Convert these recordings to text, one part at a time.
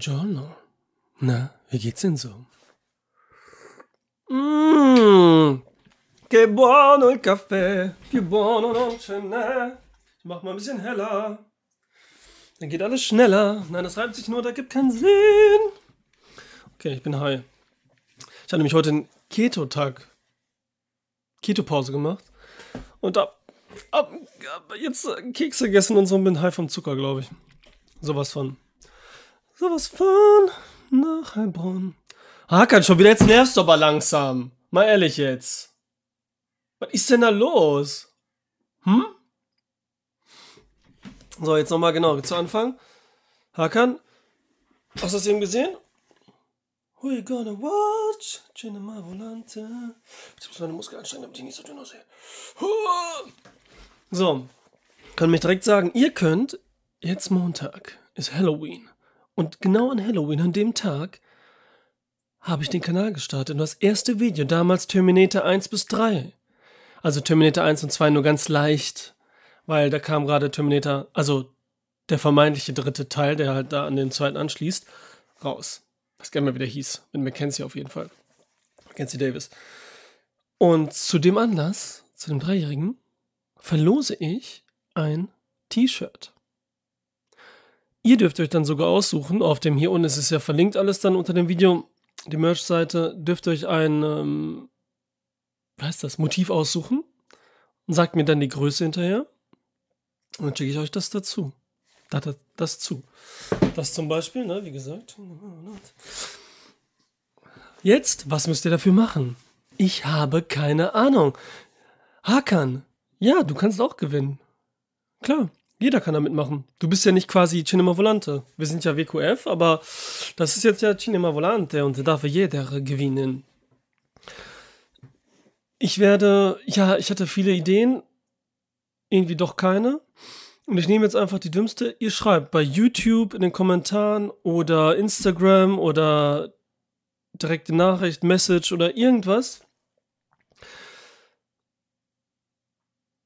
Buongiorno. Na, wie geht's denn so? Mmm, che buono il caffè, più buono non ce n'è. Ich mach mal ein bisschen heller. Dann geht alles schneller. Nein, das reibt sich nur, da gibt keinen Sinn. Okay, ich bin high. Ich habe nämlich heute einen Keto-Tag, Keto-Pause gemacht. Und hab, hab, hab jetzt Kekse gegessen und so und bin high vom Zucker, glaube ich. Sowas von. Sowas von nach Heilbronn. Hakan, schon wieder jetzt nervst du aber langsam. Mal ehrlich jetzt. Was ist denn da los? Hm? So, jetzt nochmal genau zu Anfang. Hakan, hast du das eben gesehen? You gonna watch? Cinema Volante. Ich muss meine Muskeln anstrengen, damit ich nicht so dünn aussehe. So, kann mich direkt sagen, ihr könnt, jetzt Montag, ist Halloween. Und genau an Halloween, an dem Tag, habe ich den Kanal gestartet. Und das erste Video, damals Terminator 1 bis 3. Also Terminator 1 und 2 nur ganz leicht, weil da kam gerade Terminator, also der vermeintliche dritte Teil, der halt da an den zweiten anschließt, raus. Was gerne mal wieder hieß. Mit Mackenzie auf jeden Fall. Mackenzie Davis. Und zu dem Anlass, zu dem Dreijährigen, verlose ich ein T-Shirt. Ihr dürft euch dann sogar aussuchen, auf dem hier unten ist es ja verlinkt alles dann unter dem Video, die Merch-Seite, dürft euch ein, ähm, was heißt das, Motiv aussuchen und sagt mir dann die Größe hinterher und dann schicke ich euch das dazu. Das, das, das zu. Das zum Beispiel, ne, wie gesagt. Jetzt, was müsst ihr dafür machen? Ich habe keine Ahnung. Hakan, ja, du kannst auch gewinnen. Klar. Jeder kann da mitmachen. Du bist ja nicht quasi Cinema Volante. Wir sind ja WQF, aber das ist jetzt ja Cinema Volante und da darf jeder gewinnen. Ich werde, ja, ich hatte viele Ideen, irgendwie doch keine. Und ich nehme jetzt einfach die dümmste. Ihr schreibt bei YouTube in den Kommentaren oder Instagram oder direkte Nachricht, Message oder irgendwas,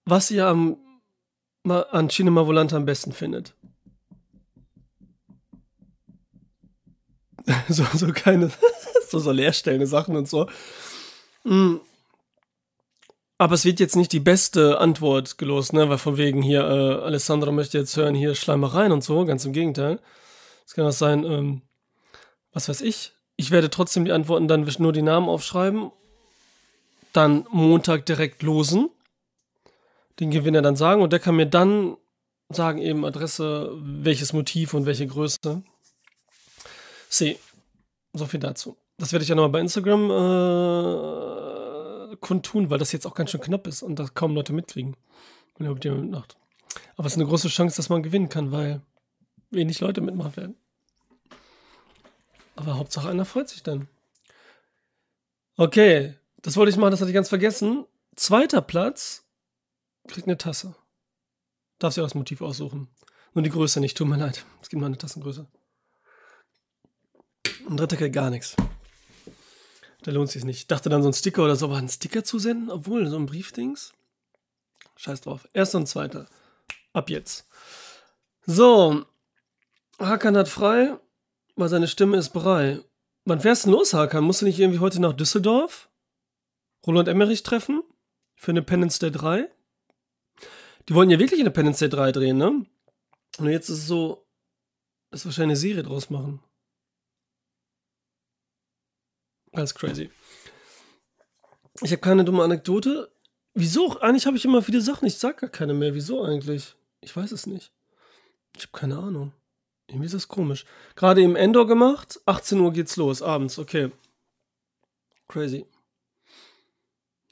was ihr am an Cinema Volante am besten findet. so, so keine, so, so leerstellende Sachen und so. Mm. Aber es wird jetzt nicht die beste Antwort gelost, ne? Weil von wegen hier, äh, Alessandro möchte jetzt hören, hier Schleimereien und so, ganz im Gegenteil. Es kann auch sein, ähm, was weiß ich. Ich werde trotzdem die Antworten dann nur die Namen aufschreiben, dann Montag direkt losen den Gewinner dann sagen und der kann mir dann sagen, eben Adresse, welches Motiv und welche Größe. See, so viel dazu. Das werde ich ja nochmal bei Instagram äh, kundtun, weil das jetzt auch ganz schön knapp ist und das kaum Leute mitkriegen. Wenn ihr mitmacht. Aber es ist eine große Chance, dass man gewinnen kann, weil wenig Leute mitmachen werden. Aber Hauptsache einer freut sich dann. Okay, das wollte ich machen, das hatte ich ganz vergessen. Zweiter Platz kriegt eine Tasse. Darf sich auch das Motiv aussuchen. Nur die Größe nicht, tut mir leid. Es gibt nur eine Tassengröße. Ein dritter kriegt gar nichts. Da lohnt sich nicht. Ich dachte dann so ein Sticker oder so, aber einen Sticker zu senden, obwohl so ein Briefdings. Scheiß drauf. Erster und zweiter. Ab jetzt. So. Hakan hat frei, weil seine Stimme ist brei. Wann fährst du los, Hakan? Musst du nicht irgendwie heute nach Düsseldorf? Roland Emmerich treffen? Für eine Penance Day 3? Die wollten ja wirklich Independence Day 3 drehen, ne? Und jetzt ist es so, dass wahrscheinlich eine Serie draus machen. Ganz crazy. Ich habe keine dumme Anekdote. Wieso? Eigentlich habe ich immer viele Sachen. Ich sag gar keine mehr. Wieso eigentlich? Ich weiß es nicht. Ich habe keine Ahnung. Irgendwie ist das komisch. Gerade im Endor gemacht. 18 Uhr geht's los, abends. Okay. Crazy.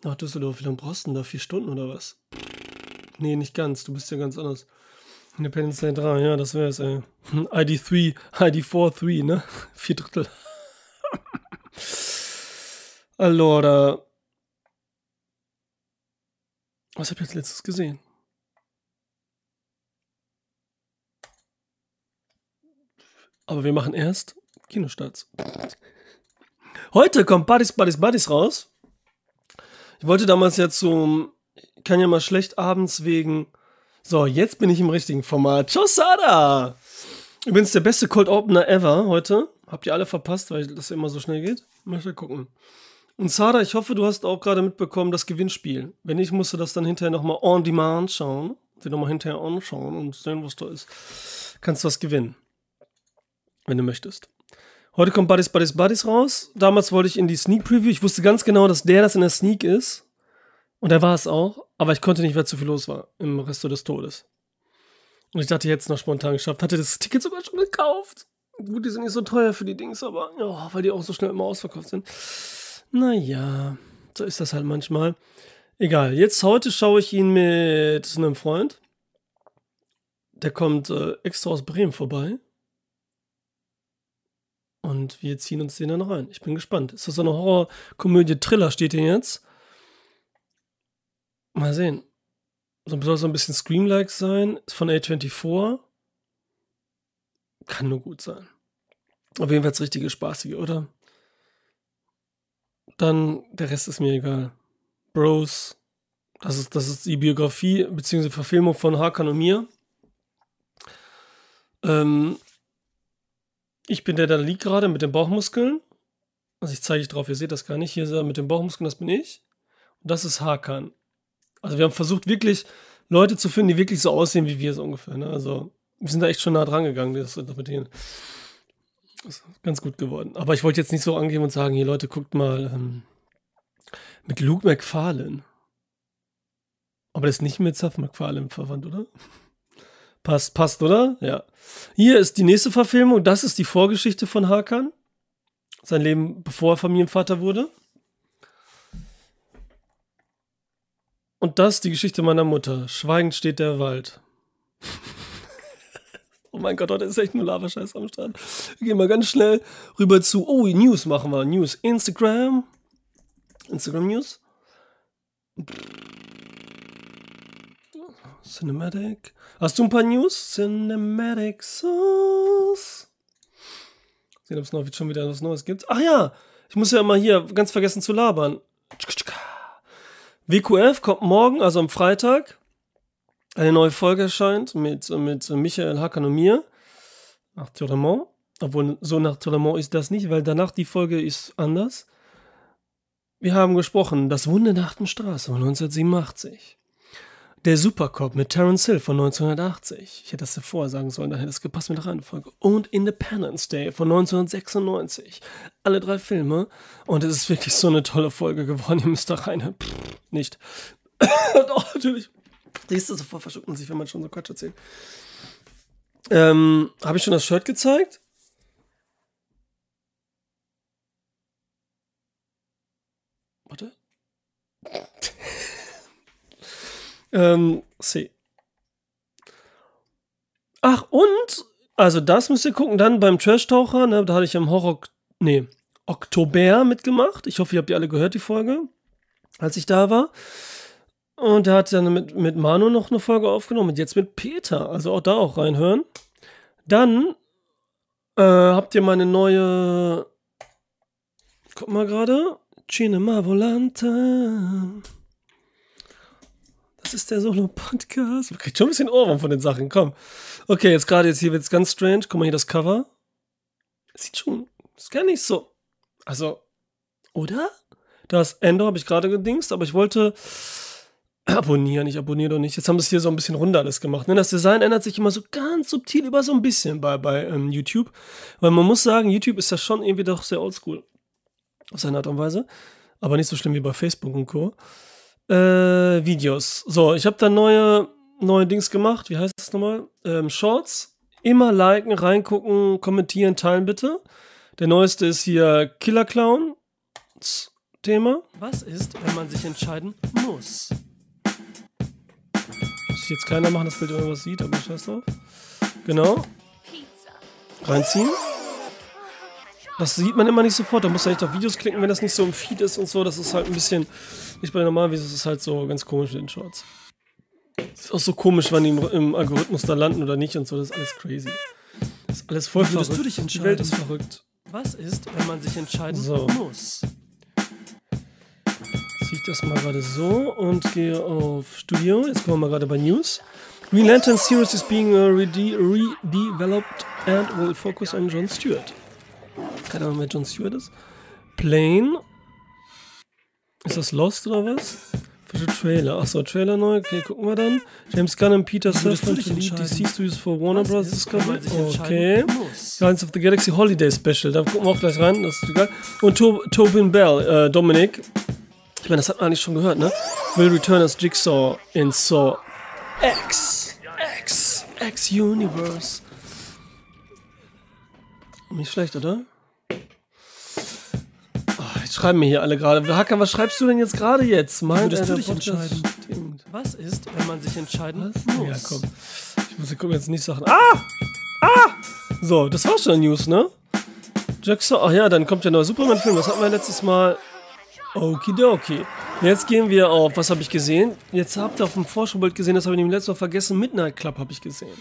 Nach Düsseldorf, wie lange brauchst du denn da? Vier Stunden oder was? Nee, nicht ganz. Du bist ja ganz anders. Independence Day 3, ja, das wär's, ey. ID3, ID4, 3, ne? Vier Drittel. Allora. Was hab ich jetzt letztes gesehen? Aber wir machen erst Kinostarts. Heute kommt Buddies, Buddies, Buddies raus. Ich wollte damals ja zum kann ja mal schlecht abends wegen. So, jetzt bin ich im richtigen Format. Ciao, Sada! Übrigens der beste Cold Opener ever heute. Habt ihr alle verpasst, weil das immer so schnell geht? Mal gucken. Und Sada, ich hoffe, du hast auch gerade mitbekommen das Gewinnspiel. Wenn nicht, musst du das dann hinterher nochmal on demand schauen. dir nochmal hinterher anschauen und sehen, was da ist. Kannst du was gewinnen. Wenn du möchtest. Heute kommt Buddies, Buddies, Buddies raus. Damals wollte ich in die Sneak Preview. Ich wusste ganz genau, dass der das in der Sneak ist. Und er war es auch. Aber ich konnte nicht, weil zu viel los war im Resto des Todes. Und ich dachte, jetzt noch spontan geschafft. Hatte das Ticket sogar schon gekauft. Gut, die sind nicht so teuer für die Dings, aber ja, weil die auch so schnell immer ausverkauft sind. Naja, so ist das halt manchmal. Egal, jetzt heute schaue ich ihn mit einem Freund. Der kommt äh, extra aus Bremen vorbei. Und wir ziehen uns den dann rein. Ich bin gespannt. Ist das so eine Horror-Komödie? Thriller steht hier jetzt. Mal sehen. So soll so ein bisschen Scream-like sein. Ist von A24. Kann nur gut sein. Auf jeden Fall das richtige Spaßige, oder? Dann der Rest ist mir egal. Bros. Das ist, das ist die Biografie bzw. Verfilmung von Hakan und mir. Ähm, ich bin der, der liegt gerade mit den Bauchmuskeln. Also ich zeige ich drauf, ihr seht das gar nicht. Hier er mit den Bauchmuskeln, das bin ich. Und das ist Hakan. Also wir haben versucht, wirklich Leute zu finden, die wirklich so aussehen wie wir so ungefähr. Ne? Also wir sind da echt schon nah dran gegangen, das interpretieren. Das ist ganz gut geworden. Aber ich wollte jetzt nicht so angehen und sagen, hier Leute, guckt mal ähm, mit Luke McFarlane. Aber das ist nicht mit Seth MacFarlane verwandt, oder? Passt, passt, oder? Ja. Hier ist die nächste Verfilmung. Das ist die Vorgeschichte von Hakan. Sein Leben, bevor er Familienvater wurde. Und das die Geschichte meiner Mutter. Schweigend steht der Wald. oh mein Gott, heute ist echt nur Lavascheiß am Start. Wir gehen mal ganz schnell rüber zu. Oh, News machen wir. News. Instagram. Instagram News. Cinematic. Hast du ein paar News? Cinematic Sauce. Sehen, ob es noch schon wieder was Neues gibt. Ach ja, ich muss ja mal hier ganz vergessen zu labern. WQF kommt morgen, also am Freitag. Eine neue Folge erscheint mit, mit Michael Hakan und mir. Nach Tournement. Obwohl, so nach Tournement ist das nicht, weil danach die Folge ist anders. Wir haben gesprochen, das Wunder der achten Straße von 1987. Der Supercop mit Terence Hill von 1980. Ich hätte das davor sagen sollen, da hätte es gepasst mit der Reihenfolge. Und Independence Day von 1996. Alle drei Filme. Und es ist wirklich so eine tolle Folge geworden. Ihr müsst da rein. Pff, nicht. Doch, natürlich. Siehst du, sofort verschluckt man sich, wenn man schon so Quatsch erzählt. Ähm, Habe ich schon das Shirt gezeigt? Warte. Ähm, C. Ach, und, also das müsst ihr gucken, dann beim Trash-Taucher, ne, da hatte ich im Horror, nee, Oktober mitgemacht. Ich hoffe, ihr habt die alle gehört, die Folge, als ich da war. Und er hat dann mit, mit Manu noch eine Folge aufgenommen und jetzt mit Peter. Also auch da auch reinhören. Dann äh, habt ihr meine neue. Guck mal gerade. Cinema Volante. Ist der Solo-Podcast. Man kriegt schon ein bisschen Ohrwurm von den Sachen. Komm. Okay, jetzt gerade jetzt hier wird es ganz strange. Guck mal hier das Cover. Sieht schon. Ist gar nicht so. Also, oder? Das Endo habe ich gerade gedingst, aber ich wollte abonnieren. Ich abonniere doch nicht. Jetzt haben sie es hier so ein bisschen runter alles gemacht. Ne? Das Design ändert sich immer so ganz subtil über so ein bisschen bei, bei ähm, YouTube. Weil man muss sagen, YouTube ist ja schon irgendwie doch sehr oldschool. Auf seine Art und Weise. Aber nicht so schlimm wie bei Facebook und Co. Äh, Videos. So, ich habe da neue, neue Dings gemacht. Wie heißt das nochmal? Ähm, Shorts. Immer liken, reingucken, kommentieren, teilen bitte. Der neueste ist hier Killer Clown. Thema. Was ist, wenn man sich entscheiden muss? Muss jetzt keiner machen, das Bild irgendwas sieht, aber scheiß drauf. Genau. Reinziehen. Das sieht man immer nicht sofort. Da muss man echt auf Videos klicken, wenn das nicht so im Feed ist und so. Das ist halt ein bisschen nicht bei den normalen Videos. Das ist halt so ganz komisch in den Shorts. Das ist auch so komisch, wann die im, im, Algorithmus da landen oder nicht und so. Das ist alles crazy. Das ist alles voll Würdest verrückt. Du dich entscheiden? Die Welt ist verrückt. Was ist, wenn man sich entscheiden so. muss? Sieht ich das mal gerade so und gehe auf Studio. Jetzt kommen wir mal gerade bei News. Green Lantern series is being uh, rede redeveloped and will focus on Jon Stewart. Keine Ahnung, wer Jon Stewart ist. Plane. Ist das Lost oder was? Für Trailer. Achso, Trailer neu. Okay, gucken wir dann. James Gunn und Peter Safran to lead DC Studios for Warner Bros. Discovery. Okay. Guardians of the Galaxy Holiday Special. Da gucken wir auch gleich rein. Das ist geil. Und to Tobin Bell, äh, Dominic. Ich meine, das hat man eigentlich schon gehört, ne? Will return as Jigsaw in Saw X. X. X Universe. Nicht schlecht, oder? Schreiben mir hier alle gerade. Hacker, was schreibst du denn jetzt gerade jetzt? Mein Würdest du dich entscheiden? Stimmt. Was ist, wenn man sich entscheiden was? muss? Ja, komm. Ich muss gucken, jetzt nicht Sachen. Ah! Ah! So, das war schon News, ne? Jackson. Ach ja, dann kommt der neue Superman-Film. Das hatten wir letztes Mal. Okidoki. Jetzt gehen wir auf, was habe ich gesehen? Jetzt habt ihr auf dem Vorschaubild gesehen, das habe ich nämlich letztes Mal vergessen. Midnight Club habe ich gesehen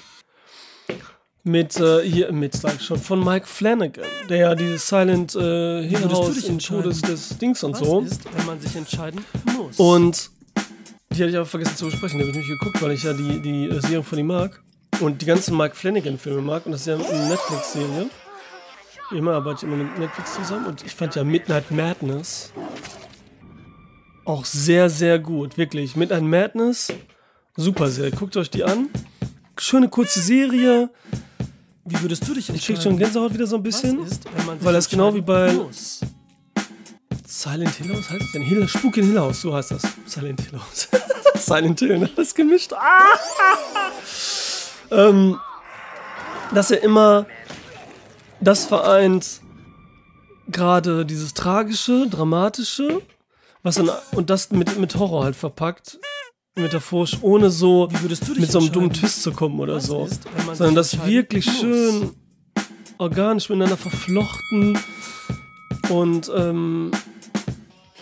mit äh, hier mit sag ich schon von Mike Flanagan, der ja dieses Silent äh, Hill House im Todes des Dings und Was so. Ist, wenn man sich entscheiden muss. Und die hatte ich aber vergessen zu besprechen, da habe ich nicht geguckt, weil ich ja die die äh, Serie von ihm mag und die ganzen Mike Flanagan Filme mag und das ist ja eine Netflix Serie. Immer arbeite ich immer mit Netflix zusammen und ich fand ja Midnight Madness auch sehr sehr gut, wirklich. Midnight Madness super sehr. Guckt euch die an. Schöne kurze Serie wie würdest du dich? Ich krieg schon Gänsehaut wieder so ein bisschen. Ist, weil das genau wie bei muss. Silent Hill House heißt es denn? Hill, Spuk in Hill House, so heißt das. Silent Hill House. Silent Hill, ne? alles gemischt. Ah! ähm, dass er immer das vereint, gerade dieses tragische, dramatische, was dann, und das mit, mit Horror halt verpackt metaphorisch, ohne so mit so einem dummen Twist zu kommen oder so. Ist, sondern das wirklich muss. schön organisch miteinander verflochten und ähm,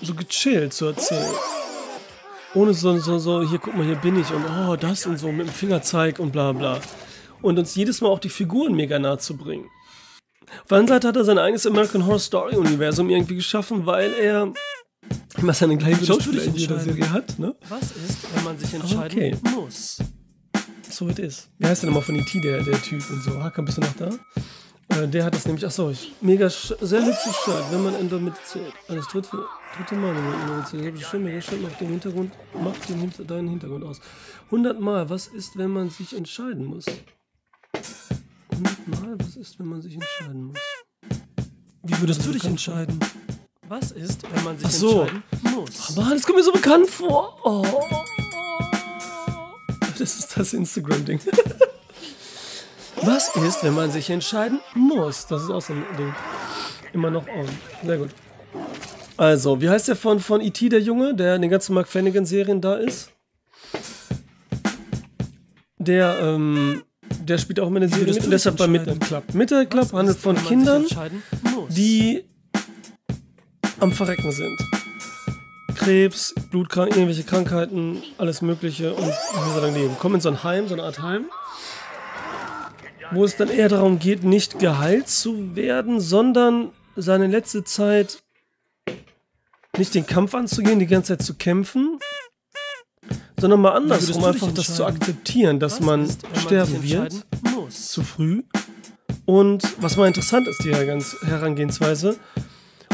so gechillt zu erzählen. Ohne so, so, so, hier guck mal, hier bin ich und oh, das und so mit dem Fingerzeig und bla bla. Und uns jedes Mal auch die Figuren mega nah zu bringen. Auf der anderen Seite hat er sein eigenes American Horror Story Universum irgendwie geschaffen, weil er immer seine gleichen Schauspieler in jeder Serie hat, ne? Was ist, wenn man sich entscheiden okay. muss? So it is. Wie heißt der nochmal von E.T., der, der Typ und so? Hakan, bist du noch da? Äh, der hat das nämlich, achso, mega, sehr hübsches Shirt, wenn man in damit zählt. Das dritte, dritte Mal. Das ist schön, mega schön, macht den Hintergrund, macht den, deinen Hintergrund aus. 100 Mal, was ist, wenn man sich entscheiden muss? 100 Mal, was ist, wenn man sich entscheiden muss? Wie würdest du dich entscheiden? Was ist, wenn man sich Ach so. entscheiden muss? Oh Mann, das kommt mir so bekannt vor. Oh. Das ist das Instagram-Ding. Was ist, wenn man sich entscheiden muss? Das ist auch so ein Ding. Immer noch on. Sehr gut. Also, wie heißt der von, von E.T., der Junge, der in den ganzen Mark Flanagan-Serien da ist? Der, ähm, der spielt auch immer eine Serie mit deshalb bei Midnight Club. Midnight Club handelt von Kindern, die am Verrecken sind. Krebs, Blutkrank, irgendwelche Krankheiten, alles Mögliche und wie soll leben. Kommen in so ein Heim, so eine Art Heim, wo es dann eher darum geht, nicht geheilt zu werden, sondern seine letzte Zeit nicht den Kampf anzugehen, die ganze Zeit zu kämpfen, sondern mal andersrum einfach das zu akzeptieren, dass was man ist, sterben wird, zu früh. Und was mal interessant ist, die Herangehensweise,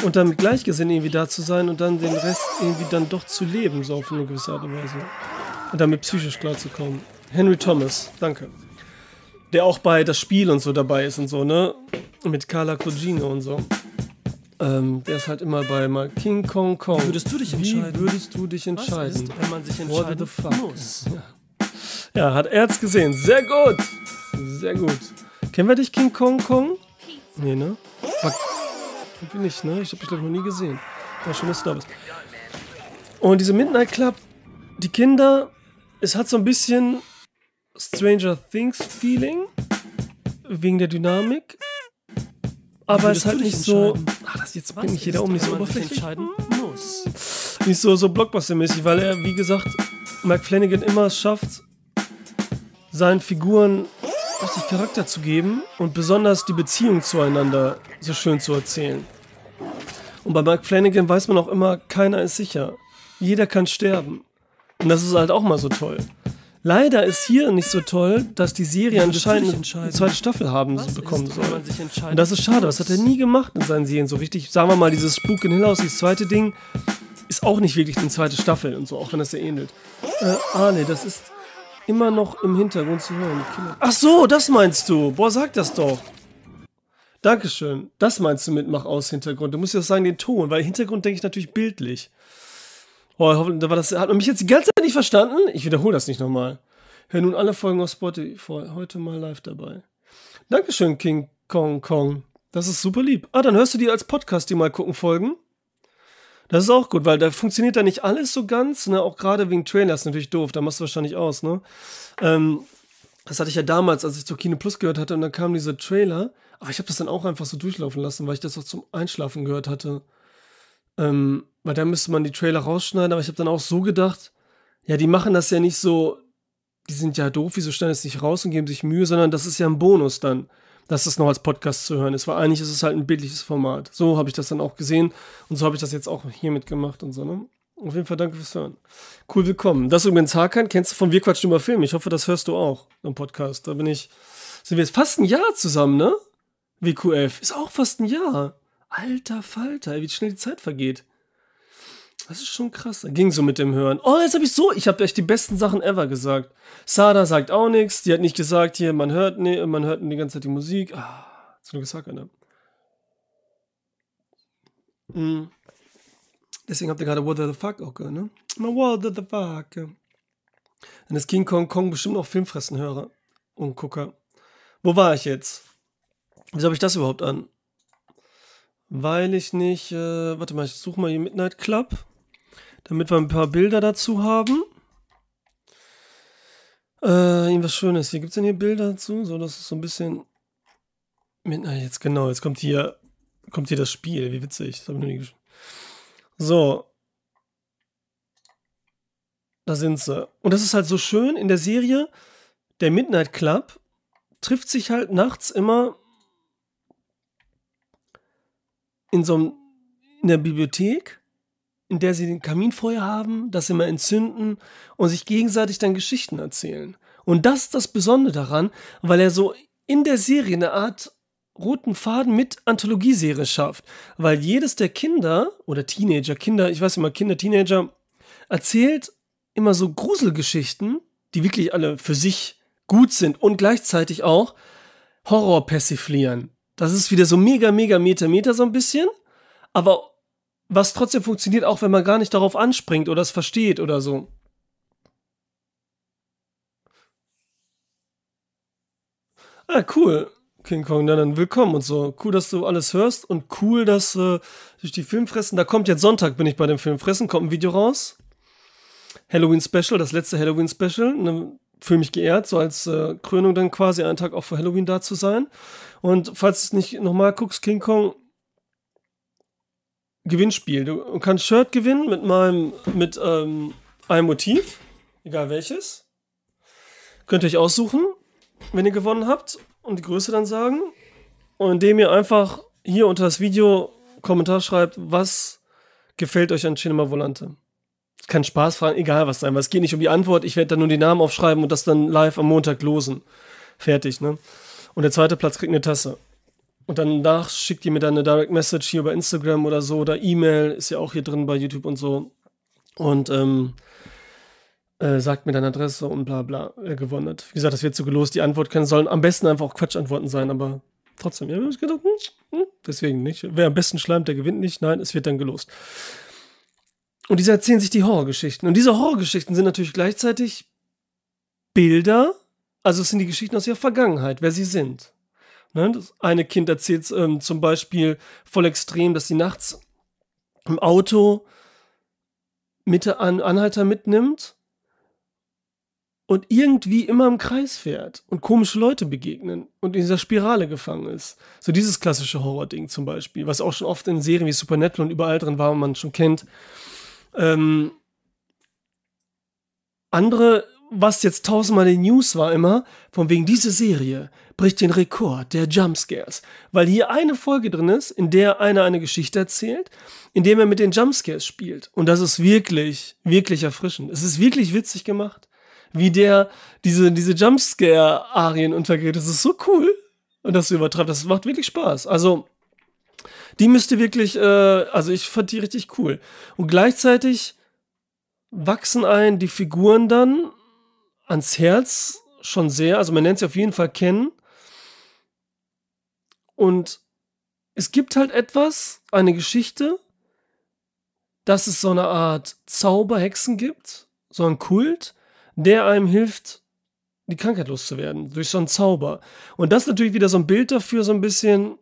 und dann mit Gleichgesinnten irgendwie da zu sein und dann den Rest irgendwie dann doch zu leben, so auf eine gewisse Art und Weise. Und damit psychisch klarzukommen. Henry Thomas, danke. Der auch bei das Spiel und so dabei ist und so, ne? Mit Carla Cugino und so. Ähm, der ist halt immer bei mal King Kong Kong. Wie würdest du dich entscheiden? Wie würdest du dich entscheiden? Was ist, wenn man sich entscheiden What the fuck? muss? Ja. ja, hat Erz gesehen. Sehr gut. Sehr gut. Kennen wir dich, King Kong Kong? Nee, ne? War irgendwie nicht, ne? Ich habe dich, glaube ich, noch nie gesehen. War schön, dass du da bist. Und diese Midnight Club, die Kinder, es hat so ein bisschen Stranger Things Feeling. Wegen der Dynamik. Aber es ist halt nicht so. Ah, das jetzt bringt nicht jeder um, nicht so oberflächlich. Entscheiden muss. Nicht so, so Blockbuster-mäßig, weil er, wie gesagt, Mike Flanagan immer es schafft, seinen Figuren richtig Charakter zu geben und besonders die Beziehung zueinander so schön zu erzählen. Und bei Mark Flanagan weiß man auch immer, keiner ist sicher. Jeder kann sterben. Und das ist halt auch mal so toll. Leider ist hier nicht so toll, dass die Serie anscheinend eine zweite Staffel haben Was bekommen ist, soll. Und das ist schade, das hat er nie gemacht in seinen Serien so richtig. Sagen wir mal, dieses Spook in Hill House, dieses zweite Ding, ist auch nicht wirklich eine zweite Staffel und so, auch wenn das sehr ähnelt. Äh, ah, nee, das ist immer noch im Hintergrund zu hören. Ach so, das meinst du. Boah, sag das doch. Dankeschön. Das meinst du mit Mach aus Hintergrund. Du musst ja sagen den Ton, weil Hintergrund denke ich natürlich bildlich. Oh, ich hoffe, da war das, hat man mich jetzt die ganze Zeit nicht verstanden? Ich wiederhole das nicht nochmal. Hör nun alle Folgen auf Spotify. Heute mal live dabei. Dankeschön, King Kong Kong. Das ist super lieb. Ah, dann hörst du die als Podcast, die mal gucken, Folgen. Das ist auch gut, weil da funktioniert da nicht alles so ganz, ne? Auch gerade wegen Trailers natürlich doof, da machst du wahrscheinlich aus, ne? Ähm, das hatte ich ja damals, als ich zur Kino Plus gehört hatte, und dann kam dieser Trailer. Aber ich habe das dann auch einfach so durchlaufen lassen, weil ich das auch zum Einschlafen gehört hatte. Ähm, weil da müsste man die Trailer rausschneiden, aber ich habe dann auch so gedacht, ja, die machen das ja nicht so, die sind ja doof, wieso schneiden es nicht raus und geben sich Mühe, sondern das ist ja ein Bonus dann, dass das noch als Podcast zu hören ist, weil eigentlich ist es halt ein bildliches Format. So habe ich das dann auch gesehen und so habe ich das jetzt auch hiermit gemacht und so, ne? Auf jeden Fall danke fürs Hören. Cool, willkommen. Das ist übrigens Hakan, kennst du von Wir quatschen über Film. Ich hoffe, das hörst du auch im Podcast. Da bin ich, sind wir jetzt fast ein Jahr zusammen, ne? WQF. Ist auch fast ein Jahr. Alter Falter, wie schnell die Zeit vergeht. Das ist schon krass. Ging so mit dem Hören. Oh, jetzt habe ich so, ich habe echt die besten Sachen ever gesagt. Sada sagt auch nichts. Die hat nicht gesagt, hier, man hört, nee, man hört die ganze Zeit die Musik. Ah, hat's nur gesagt, ne? Mm. Deswegen habt ihr gerade What the fuck auch gehört, ne? What the fuck. Dann ist King Kong Kong bestimmt auch Filmfressenhörer und Gucker. Wo war ich jetzt? Wieso habe ich das überhaupt an? Weil ich nicht, äh, warte mal, ich suche mal hier Midnight Club, damit wir ein paar Bilder dazu haben. Äh, irgendwas Schönes. Hier gibt es denn hier Bilder dazu? So, das ist so ein bisschen. Midnight, jetzt genau, jetzt kommt hier, kommt hier das Spiel. Wie witzig. Das hab ich noch nie gesch- So. Da sind sie. Und das ist halt so schön in der Serie. Der Midnight Club trifft sich halt nachts immer in so einem, in der Bibliothek, in der sie den Kaminfeuer haben, das immer entzünden und sich gegenseitig dann Geschichten erzählen. Und das ist das Besondere daran, weil er so in der Serie eine Art roten Faden mit Anthologieserie schafft. Weil jedes der Kinder oder Teenager, Kinder, ich weiß immer, Kinder, Teenager, erzählt immer so Gruselgeschichten, die wirklich alle für sich gut sind und gleichzeitig auch Horror persiflieren. Das ist wieder so mega, mega, Meter, Meter so ein bisschen. Aber was trotzdem funktioniert, auch wenn man gar nicht darauf anspringt oder es versteht oder so. Ah, cool. King Kong, na dann willkommen und so. Cool, dass du alles hörst und cool, dass äh, durch die Filmfressen, da kommt jetzt Sonntag, bin ich bei dem Filmfressen, kommt ein Video raus. Halloween Special, das letzte Halloween Special. Ne, Fühle mich geehrt, so als äh, Krönung dann quasi einen Tag auch vor Halloween da zu sein. Und falls du nicht nochmal guckst, King Kong, Gewinnspiel. Du kannst Shirt gewinnen mit meinem, mit ähm, einem Motiv, egal welches. Könnt ihr euch aussuchen, wenn ihr gewonnen habt und die Größe dann sagen. Und indem ihr einfach hier unter das Video Kommentar schreibt, was gefällt euch an Cinema Volante. Kann Spaß fragen, egal was sein, weil es geht nicht um die Antwort. Ich werde dann nur die Namen aufschreiben und das dann live am Montag losen. Fertig, ne? Und der zweite Platz kriegt eine Tasse. Und danach schickt ihr mir dann eine Direct Message hier über Instagram oder so oder E-Mail, ist ja auch hier drin bei YouTube und so. Und ähm, äh, sagt mir deine Adresse und bla bla, wer gewonnen hat. Wie gesagt, das wird so gelost. Die Antwort können, sollen am besten einfach auch Quatschantworten sein, aber trotzdem, ja, haben uns gedacht, hm, hm, deswegen nicht. Wer am besten schleimt, der gewinnt nicht. Nein, es wird dann gelost. Und diese erzählen sich die Horrorgeschichten. Und diese Horrorgeschichten sind natürlich gleichzeitig Bilder, also es sind die Geschichten aus ihrer Vergangenheit, wer sie sind. Ne? Das eine Kind erzählt ähm, zum Beispiel voll extrem, dass sie nachts im Auto Mitte an Anhalter mitnimmt und irgendwie immer im Kreis fährt und komische Leute begegnen und in dieser Spirale gefangen ist. So dieses klassische Horror-Ding zum Beispiel, was auch schon oft in Serien wie Supernatural und überall drin war und man schon kennt. Ähm, andere was jetzt tausendmal in News war immer, von wegen diese Serie bricht den Rekord der Jumpscares. Weil hier eine Folge drin ist, in der einer eine Geschichte erzählt, in dem er mit den Jumpscares spielt. Und das ist wirklich, wirklich erfrischend. Es ist wirklich witzig gemacht, wie der diese, diese Jumpscare-Arien untergeht. Das ist so cool. Und das übertreibt. Das macht wirklich Spaß. Also, die müsste wirklich, äh, also ich fand die richtig cool. Und gleichzeitig wachsen ein die Figuren dann ans Herz schon sehr. Also man nennt sie auf jeden Fall kennen. Und es gibt halt etwas, eine Geschichte, dass es so eine Art Zauberhexen gibt, so ein Kult, der einem hilft, die Krankheit loszuwerden, durch so einen Zauber. Und das ist natürlich wieder so ein Bild dafür, so ein bisschen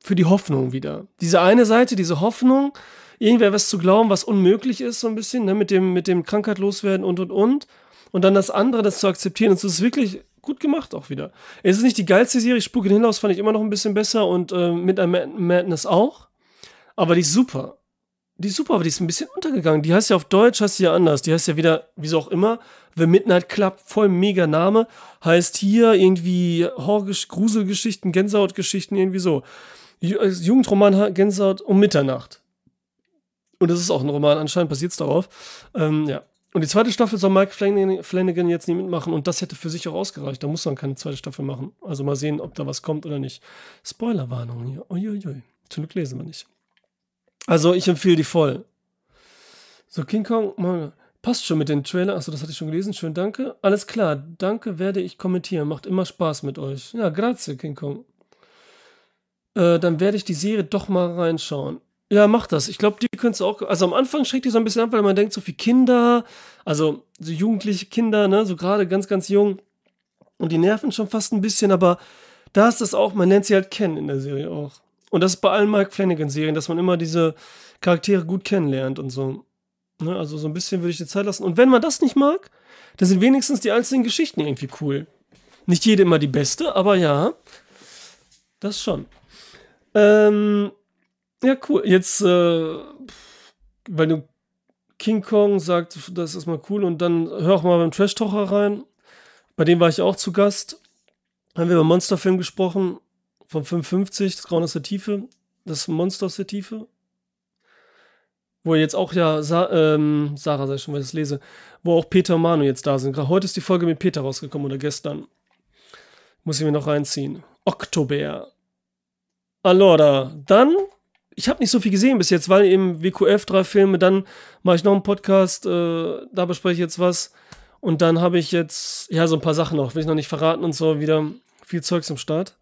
für die Hoffnung wieder. Diese eine Seite, diese Hoffnung, irgendwer was zu glauben, was unmöglich ist, so ein bisschen, ne, mit dem, mit dem Krankheit loswerden und und und. Und dann das andere, das zu akzeptieren. Und es ist wirklich gut gemacht auch wieder. Es ist nicht die geilste Serie, Spuk in Hinaus fand ich immer noch ein bisschen besser und äh, mit einem Madness auch. Aber die ist super. Die ist super, aber die ist ein bisschen untergegangen. Die heißt ja auf Deutsch, heißt sie ja anders. Die heißt ja wieder, wieso auch immer, The Midnight Club, voll mega Name. Heißt hier irgendwie Horgisch, Gruselgeschichten, Gänsehautgeschichten, irgendwie so. Äh, Jugendroman Gänsehaut um Mitternacht. Und das ist auch ein Roman, anscheinend basiert es darauf. Ähm, ja. Und die zweite Staffel soll Mike Flanagan jetzt nicht mitmachen und das hätte für sich auch ausgereicht. Da muss man keine zweite Staffel machen. Also mal sehen, ob da was kommt oder nicht. Spoilerwarnung hier. Uiuiui. Zum Glück lesen wir nicht. Also ich empfehle die voll. So, King Kong, mal, passt schon mit den Trailer. Achso, das hatte ich schon gelesen. Schön, danke. Alles klar, danke, werde ich kommentieren. Macht immer Spaß mit euch. Ja, grazie, King Kong. Äh, dann werde ich die Serie doch mal reinschauen. Ja, mach das. Ich glaube, die könntest du auch. Also am Anfang schreckt die so ein bisschen ab, weil man denkt, so viel Kinder, also so jugendliche Kinder, ne, so gerade ganz, ganz jung. Und die nerven schon fast ein bisschen, aber da ist das auch, man nennt sie halt kennen in der Serie auch. Und das ist bei allen Mike Flanagan-Serien, dass man immer diese Charaktere gut kennenlernt und so. Ne, also so ein bisschen würde ich die Zeit lassen. Und wenn man das nicht mag, dann sind wenigstens die einzelnen Geschichten irgendwie cool. Nicht jede immer die beste, aber ja, das schon. Ähm, ja, cool. Jetzt, äh, weil du King Kong sagt, das ist mal cool und dann hör auch mal beim Trash Talker rein. Bei dem war ich auch zu Gast. Haben wir über Monsterfilm gesprochen von 55, das Grauen aus der Tiefe, das Monster aus der Tiefe. Wo jetzt auch ja Sa ähm, Sarah, ich schon, weil ich das lese, wo auch Peter und Manu jetzt da sind. Gerade heute ist die Folge mit Peter rausgekommen oder gestern. Muss ich mir noch reinziehen. Oktober. Allora, dann ich habe nicht so viel gesehen bis jetzt, weil eben WQF drei Filme, dann mache ich noch einen Podcast, äh, da bespreche ich jetzt was. Und dann habe ich jetzt, ja, so ein paar Sachen noch, will ich noch nicht verraten und so, wieder viel Zeugs am Start.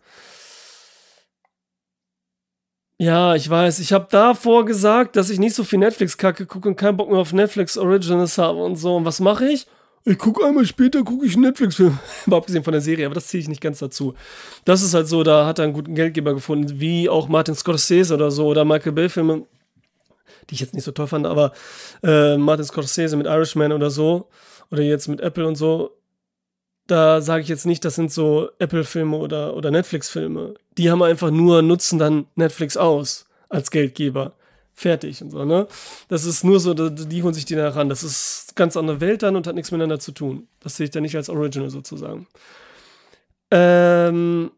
Ja, ich weiß, ich habe davor gesagt, dass ich nicht so viel Netflix-Kacke gucke und keinen Bock mehr auf Netflix Originals habe und so. Und was mache ich? Ich gucke einmal später, gucke ich einen Netflix-Film. War abgesehen von der Serie, aber das ziehe ich nicht ganz dazu. Das ist halt so, da hat er einen guten Geldgeber gefunden, wie auch Martin Scorsese oder so oder Michael Bay-Filme, die ich jetzt nicht so toll fand, aber äh, Martin Scorsese mit Irishman oder so oder jetzt mit Apple und so. Da sage ich jetzt nicht, das sind so Apple-Filme oder, oder Netflix-Filme. Die haben einfach nur, nutzen dann Netflix aus als Geldgeber fertig und so, ne? Das ist nur so, die holen sich die da ran. Das ist ganz andere Welt dann und hat nichts miteinander zu tun. Das sehe ich dann nicht als Original sozusagen. Ähm,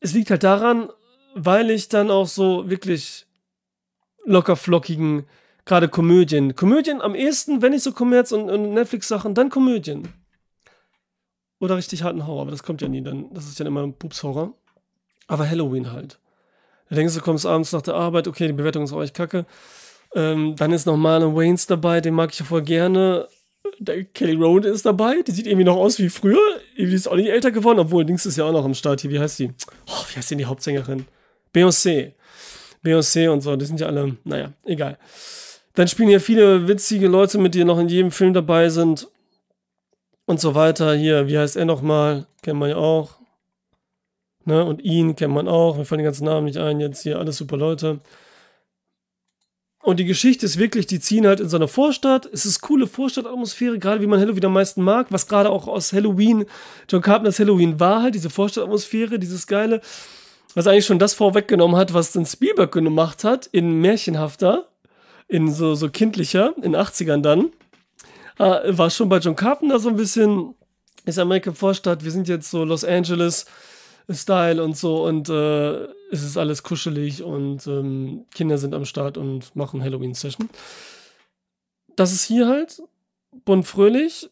es liegt halt daran, weil ich dann auch so wirklich locker flockigen, gerade Komödien. Komödien am ehesten, wenn ich so Kommerz und, und Netflix-Sachen, dann Komödien. Oder richtig harten Horror, aber das kommt ja nie dann. Das ist ja immer ein Pups-Horror. Aber Halloween halt. Da denkst du, kommst abends nach der Arbeit, okay, die Bewertung ist auch echt kacke. Ähm, dann ist noch Marlon Waynes dabei, den mag ich ja voll gerne. Der Kelly Rowan ist dabei, die sieht irgendwie noch aus wie früher. Die ist auch nicht älter geworden, obwohl Dings ist ja auch noch am Start hier. Wie heißt die? Oh, wie heißt denn die Hauptsängerin? Beyoncé. Beyoncé und so, die sind ja alle, naja, egal. Dann spielen hier viele witzige Leute mit, die noch in jedem Film dabei sind. Und so weiter. Hier, wie heißt er nochmal? Kennen wir ja auch. Ne? Und ihn kennt man auch. Mir fallen die ganzen Namen nicht ein. Jetzt hier alles super Leute. Und die Geschichte ist wirklich, die ziehen halt in so eine Vorstadt. Es ist coole Vorstadtatmosphäre, gerade wie man Halloween am meisten mag, was gerade auch aus Halloween, John Carpenters Halloween war halt, diese Vorstadtatmosphäre, dieses geile, was eigentlich schon das vorweggenommen hat, was dann Spielberg gemacht hat in Märchenhafter. in so, so kindlicher, in 80ern dann. Äh, war schon bei John Carpenter so ein bisschen, ist Amerika Vorstadt, wir sind jetzt so Los Angeles Style und so und äh, es ist alles kuschelig und ähm, Kinder sind am Start und machen Halloween-Session. Das ist hier halt bunt fröhlich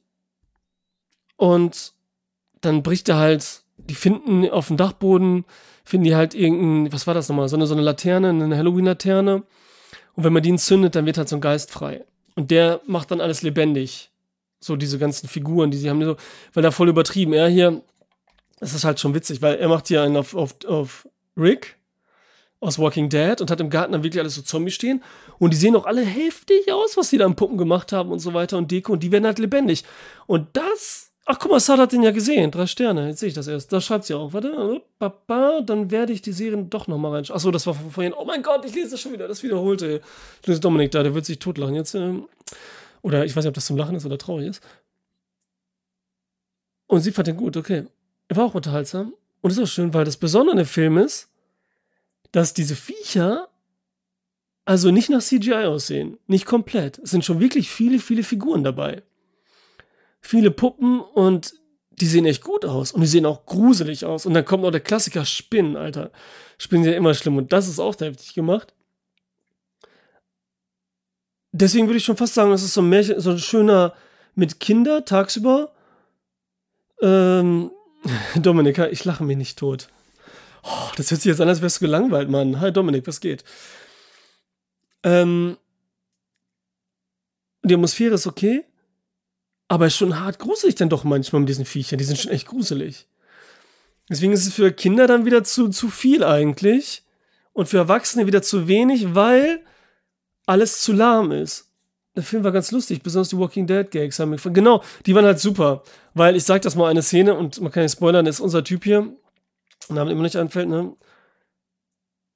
und dann bricht er halt, die finden auf dem Dachboden, finden die halt irgendein, was war das nochmal, so eine, so eine Laterne, eine Halloween-Laterne. Und wenn man die entzündet, dann wird halt so ein Geist frei. Und der macht dann alles lebendig. So diese ganzen Figuren, die sie haben, so, weil er voll übertrieben. Er hier, das ist halt schon witzig, weil er macht hier einen auf, auf, auf Rick aus Walking Dead und hat im Garten dann wirklich alles so Zombies stehen. Und die sehen auch alle heftig aus, was die da im Puppen gemacht haben und so weiter und Deko. Und die werden halt lebendig. Und das Ach, guck mal, Sad hat den ja gesehen. Drei Sterne. Jetzt sehe ich das erst. Da schreibt sie auch. Warte. Papa, dann werde ich die Serien doch nochmal reinschauen. Achso, das war von vorhin. Oh mein Gott, ich lese das schon wieder. Das wiederholte. Ich lese Dominik da, der wird sich totlachen. Jetzt, ähm, oder ich weiß nicht, ob das zum Lachen ist oder traurig ist. Und sie fand den gut, okay. War auch unterhaltsam. Und ist auch schön, weil das Besondere dem Film ist, dass diese Viecher also nicht nach CGI aussehen. Nicht komplett. Es sind schon wirklich viele, viele Figuren dabei viele Puppen und die sehen echt gut aus und die sehen auch gruselig aus. Und dann kommt noch der Klassiker Spinnen, Alter. Spinnen sind ja immer schlimm und das ist auch heftig gemacht. Deswegen würde ich schon fast sagen, das ist so ein Märchen, so ein schöner mit Kinder tagsüber. Ähm, Dominika, ich lache mich nicht tot. Oh, das hört sich jetzt an, als wärst du gelangweilt, Mann. Hi Dominik, was geht? Ähm, die Atmosphäre ist okay. Aber schon hart gruselig dann doch manchmal mit diesen Viechern. Die sind schon echt gruselig. Deswegen ist es für Kinder dann wieder zu, zu viel eigentlich. Und für Erwachsene wieder zu wenig, weil alles zu lahm ist. Der Film war ganz lustig, besonders die Walking Dead Gags haben mir gefallen. Genau, die waren halt super. Weil ich sag das mal eine Szene und man kann nicht spoilern, ist unser Typ hier, Namen immer nicht anfällt, ne?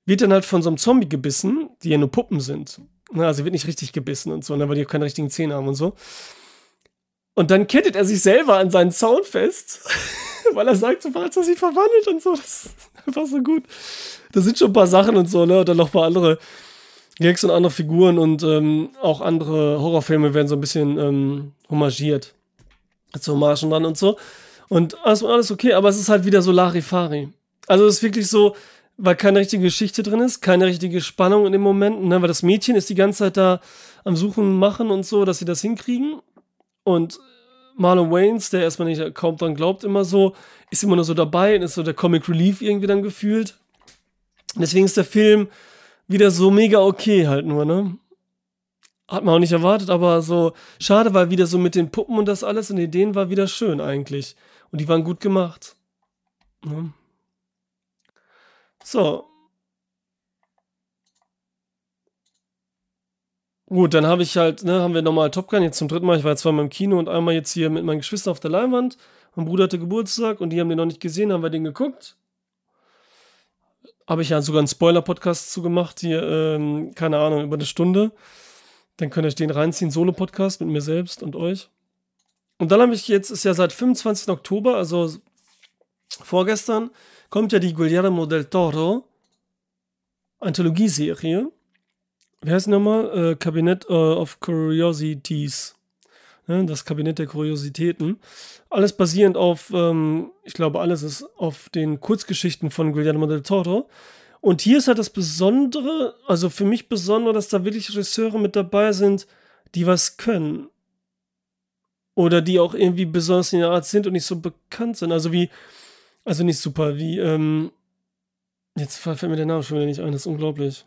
Wird dann halt von so einem Zombie gebissen, die ja nur Puppen sind. Na, also wird nicht richtig gebissen und so, ne, weil die auch keine richtigen Zähne haben und so. Und dann kettet er sich selber an seinen Zaun fest, weil er sagt, so falls er sich verwandelt und so. Das ist einfach so gut. Da sind schon ein paar Sachen und so, ne? Und dann noch ein paar andere Gags und andere Figuren und ähm, auch andere Horrorfilme werden so ein bisschen ähm, homagiert. So Marschen dran und so. Und alles, alles okay, aber es ist halt wieder so Larifari. Also es ist wirklich so, weil keine richtige Geschichte drin ist, keine richtige Spannung in dem Moment, ne? weil das Mädchen ist die ganze Zeit da am Suchen, machen und so, dass sie das hinkriegen. Und Marlon Waynes, der erstmal nicht kaum dran glaubt, immer so, ist immer nur so dabei und ist so der Comic Relief irgendwie dann gefühlt. Deswegen ist der Film wieder so mega okay halt nur, ne? Hat man auch nicht erwartet, aber so schade, weil wieder so mit den Puppen und das alles und Ideen war wieder schön eigentlich. Und die waren gut gemacht. Ne? So, Gut, dann habe ich halt, ne, haben wir nochmal Top Gun jetzt zum dritten Mal. Ich war jetzt zweimal im Kino und einmal jetzt hier mit meinen Geschwistern auf der Leinwand. Mein Bruder hatte Geburtstag und die haben den noch nicht gesehen, haben wir den geguckt. Habe ich ja sogar einen Spoiler-Podcast zugemacht, hier, ähm, keine Ahnung, über eine Stunde. Dann könnt ihr euch den reinziehen, Solo-Podcast mit mir selbst und euch. Und dann habe ich jetzt, ist ja seit 25. Oktober, also vorgestern, kommt ja die Guillermo del Toro Anthologieserie wie heißt nochmal? Äh, Kabinett äh, of Curiosities. Ne? Das Kabinett der Kuriositäten. Alles basierend auf, ähm, ich glaube, alles ist auf den Kurzgeschichten von Guillermo del Toro. Und hier ist halt das Besondere, also für mich besonders, dass da wirklich Regisseure mit dabei sind, die was können. Oder die auch irgendwie besonders in der Art sind und nicht so bekannt sind. Also wie, also nicht super, wie, ähm, jetzt fällt mir der Name schon wieder nicht ein, das ist unglaublich.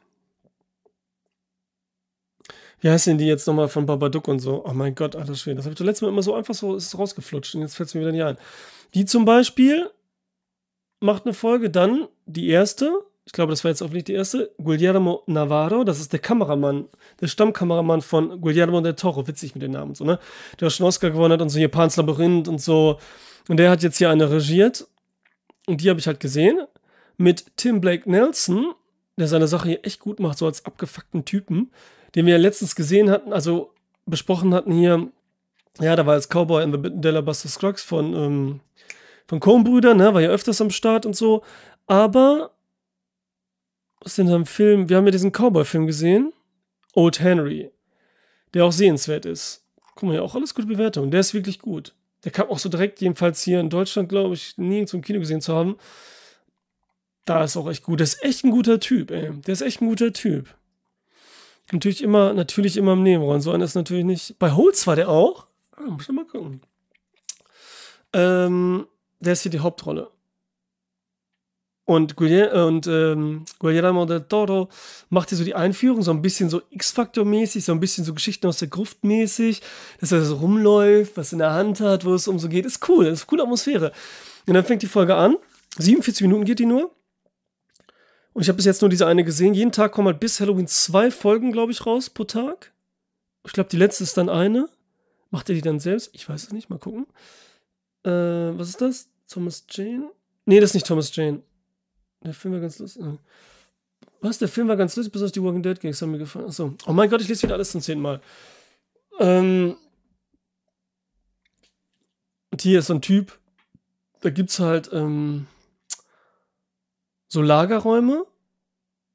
Wie heißt denn die jetzt nochmal von Babadook und so? Oh mein Gott, alles schön. Das habe ich letztes Mal immer so einfach so, ist rausgeflutscht und jetzt fällt es mir wieder nicht ein. Die zum Beispiel macht eine Folge, dann die erste, ich glaube, das war jetzt auch nicht die erste, Guillermo Navarro, das ist der Kameramann, der Stammkameramann von Guillermo del Toro, witzig mit den Namen so, ne? Der schon Oscar gewonnen hat und so Japans Labyrinth und so. Und der hat jetzt hier eine regiert und die habe ich halt gesehen mit Tim Blake Nelson, der seine Sache hier echt gut macht, so als abgefuckten Typen den wir ja letztens gesehen hatten, also besprochen hatten hier, ja, da war jetzt Cowboy in the Della Buster Scruggs von, ähm, von Coen-Brüdern, ne, war ja öfters am Start und so, aber was ist denn da im Film? Wir haben ja diesen Cowboy-Film gesehen Old Henry, der auch sehenswert ist. Guck mal, ja, auch alles gute Bewertungen. Der ist wirklich gut. Der kam auch so direkt, jedenfalls hier in Deutschland, glaube ich, nie zum Kino gesehen zu haben. Da ist auch echt gut. Der ist echt ein guter Typ, ey. Der ist echt ein guter Typ. Natürlich immer, natürlich immer im Nebenraum. So einer ist natürlich nicht. Bei Holz war der auch. Ah, muss ich mal gucken. Ähm, der ist hier die Hauptrolle. Und, Guillermo, und ähm, Guillermo del Toro macht hier so die Einführung, so ein bisschen so X-Factor-mäßig, so ein bisschen so Geschichten aus der Gruft mäßig, dass er so rumläuft, was in der Hand hat, wo es um so geht. Ist cool, ist eine coole Atmosphäre. Und dann fängt die Folge an. 47 Minuten geht die nur. Und ich habe bis jetzt nur diese eine gesehen. Jeden Tag kommen halt bis Halloween zwei Folgen, glaube ich, raus pro Tag. Ich glaube, die letzte ist dann eine. Macht er die dann selbst? Ich weiß es nicht, mal gucken. Äh, was ist das? Thomas Jane? Nee, das ist nicht Thomas Jane. Der Film war ganz lustig. Was? Der Film war ganz lustig, besonders die Walking Dead Gags haben mir gefallen. Achso. Oh mein Gott, ich lese wieder alles zum zehnten Mal. Ähm. Und hier ist so ein Typ. Da gibt's halt ähm, so Lagerräume,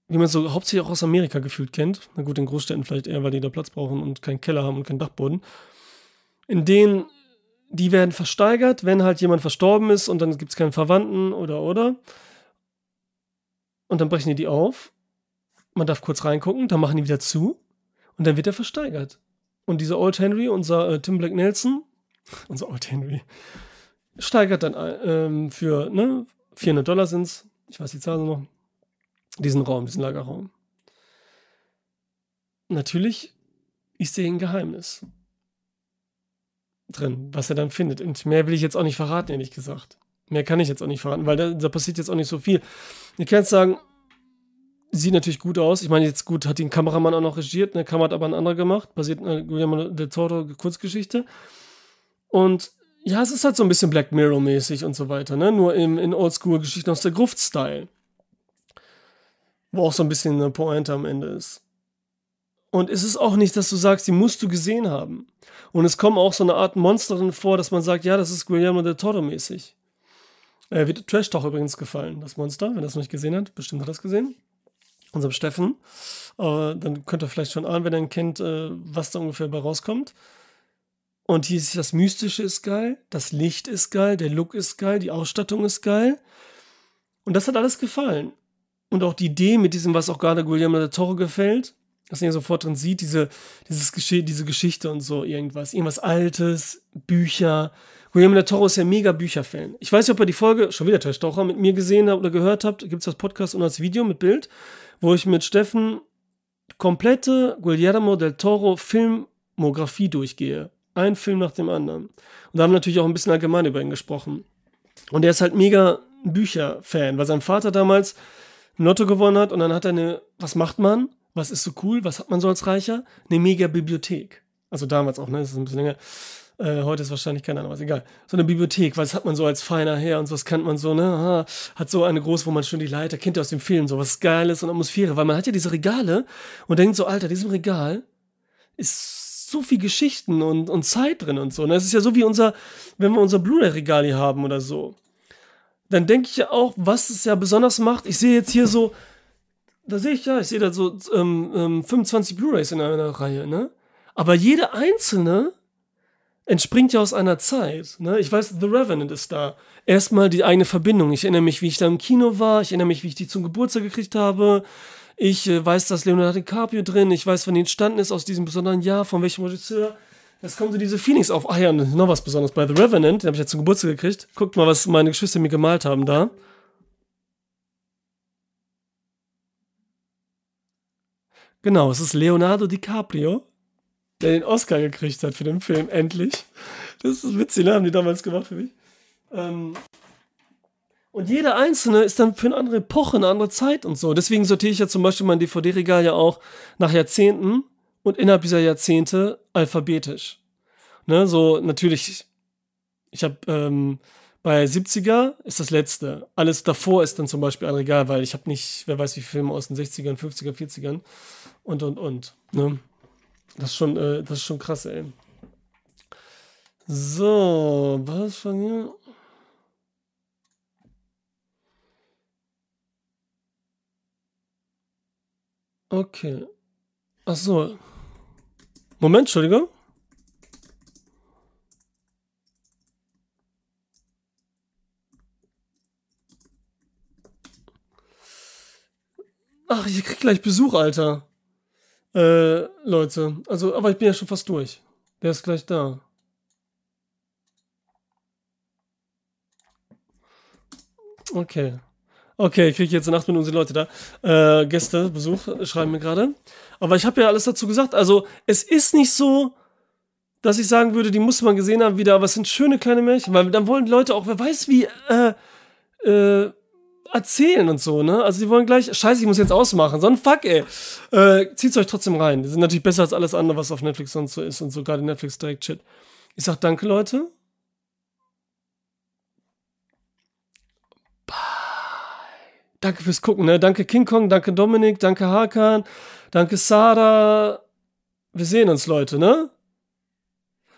wie man so hauptsächlich auch aus Amerika gefühlt kennt. Na gut, in Großstädten vielleicht eher, weil die da Platz brauchen und keinen Keller haben und keinen Dachboden. In denen die werden versteigert, wenn halt jemand verstorben ist und dann gibt es keinen Verwandten oder oder. Und dann brechen die die auf. Man darf kurz reingucken, dann machen die wieder zu und dann wird er versteigert. Und dieser Old Henry, unser äh, Tim Black Nelson, unser Old Henry, steigert dann ähm, für ne, 400 Dollar sind es, ich weiß die Zahl noch, diesen Raum, diesen Lagerraum. Natürlich ist hier ein Geheimnis drin, was er dann findet. Und mehr will ich jetzt auch nicht verraten, ehrlich gesagt. Mehr kann ich jetzt auch nicht verraten, weil da, da passiert jetzt auch nicht so viel. Ihr könnt sagen, sieht natürlich gut aus. Ich meine, jetzt gut, hat den Kameramann auch noch regiert, eine Kamera hat aber ein anderer gemacht, basiert in Guillermo del Toro Kurzgeschichte. Und ja, es ist halt so ein bisschen Black Mirror-mäßig und so weiter, ne? Nur im, in Oldschool-Geschichten aus der Gruft-Style. Wo auch so ein bisschen eine Pointe am Ende ist. Und es ist auch nicht, dass du sagst, die musst du gesehen haben. Und es kommen auch so eine Art Monster drin vor, dass man sagt, ja, das ist Guillermo del Toro mäßig. Äh, wird Trash Talk übrigens gefallen, das Monster, wenn es noch nicht gesehen hat. Bestimmt hat es gesehen. Unserem Steffen. Äh, dann könnt ihr vielleicht schon ahnen, wenn er ihn kennt, äh, was da ungefähr bei rauskommt. Und hier ist das Mystische ist geil, das Licht ist geil, der Look ist geil, die Ausstattung ist geil. Und das hat alles gefallen. Und auch die Idee mit diesem, was auch gerade Guillermo del Toro gefällt, dass man ja sofort drin sieht, diese, dieses Gesche diese Geschichte und so, irgendwas. Irgendwas Altes, Bücher. Guillermo del Toro ist ja mega Bücherfan. Ich weiß nicht, ob ihr die Folge, schon wieder Trash Taucher, mit mir gesehen habt oder gehört habt. Gibt es das Podcast und das Video mit Bild, wo ich mit Steffen komplette Guillermo del Toro Filmografie durchgehe. Ein Film nach dem anderen. Und da haben wir natürlich auch ein bisschen allgemein über ihn gesprochen. Und er ist halt mega Bücherfan, weil sein Vater damals ein Lotto gewonnen hat und dann hat er eine, was macht man? Was ist so cool? Was hat man so als Reicher? Eine mega Bibliothek. Also damals auch, ne? Das ist ein bisschen länger. Äh, heute ist wahrscheinlich keine Ahnung, was egal. So eine Bibliothek, was hat man so als feiner Herr und so, was kennt man so, ne? Aha, hat so eine groß, wo man schon die Leiter kennt ihr aus dem Film, so was Geiles und Atmosphäre, weil man hat ja diese Regale und denkt so, Alter, diesem Regal ist so viel Geschichten und, und Zeit drin und so. Und ne? das ist ja so wie unser, wenn wir unser Blu-ray-Regal hier haben oder so. Dann denke ich ja auch, was es ja besonders macht. Ich sehe jetzt hier so da sehe ich ja, ich sehe da so ähm, ähm, 25 Blu-rays in einer Reihe, ne? Aber jede einzelne entspringt ja aus einer Zeit. Ne? Ich weiß, The Revenant ist da. Erstmal die eigene Verbindung. Ich erinnere mich, wie ich da im Kino war. Ich erinnere mich, wie ich die zum Geburtstag gekriegt habe. Ich äh, weiß, dass Leonardo DiCaprio drin. Ich weiß, wann die entstanden ist, aus diesem besonderen Jahr, von welchem Regisseur. Jetzt kommen so diese Feelings auf. Ah ja, noch was Besonderes bei The Revenant. Den habe ich ja zum Geburtstag gekriegt. Guckt mal, was meine Geschwister mir gemalt haben da. Genau, es ist Leonardo DiCaprio, der den Oscar gekriegt hat für den Film, endlich. Das ist witzig, ne? Haben die damals gemacht für mich. Ähm, und jeder einzelne ist dann für eine andere Epoche, eine andere Zeit und so. Deswegen sortiere ich ja zum Beispiel mein DVD-Regal ja auch nach Jahrzehnten und innerhalb dieser Jahrzehnte alphabetisch. Ne, so natürlich, ich habe ähm, bei 70er ist das letzte. Alles davor ist dann zum Beispiel ein Regal, weil ich habe nicht, wer weiß wie viele Filme aus den 60ern, 50er, 40ern und und und. Ne? Das ist schon, äh, das ist schon krass, ey. So, was von hier? Okay. Ach so. Moment, Entschuldigung. Ach, ich krieg gleich Besuch, Alter. Äh, Leute. Also, aber ich bin ja schon fast durch. Der ist gleich da. Okay. Okay, ich kriege jetzt in acht Minuten die Leute da. Äh, Gäste, Besuch, schreiben mir gerade. Aber ich habe ja alles dazu gesagt. Also, es ist nicht so, dass ich sagen würde, die muss man gesehen haben wieder, aber es sind schöne kleine Märchen, weil dann wollen die Leute auch, wer weiß wie, äh, äh, erzählen und so, ne? Also die wollen gleich, scheiße, ich muss jetzt ausmachen, sondern fuck, ey. Äh, zieht's euch trotzdem rein. Die sind natürlich besser als alles andere, was auf Netflix sonst so ist und sogar die Netflix Direct Shit. Ich sag danke, Leute. Danke fürs Gucken, ne? Danke King Kong, danke Dominik, danke Hakan, danke Sarah. Wir sehen uns, Leute, ne?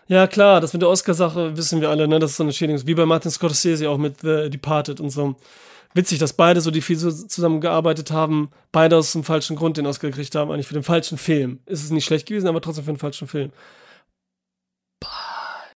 Ja, klar, das mit der Oscar-Sache wissen wir alle, ne? Das ist so eine Schädigung. Wie bei Martin Scorsese auch mit The Departed und so witzig, dass beide so, die viel zusammengearbeitet haben, beide aus dem falschen Grund den Oscar gekriegt haben, eigentlich für den falschen Film. Ist es nicht schlecht gewesen, aber trotzdem für den falschen Film.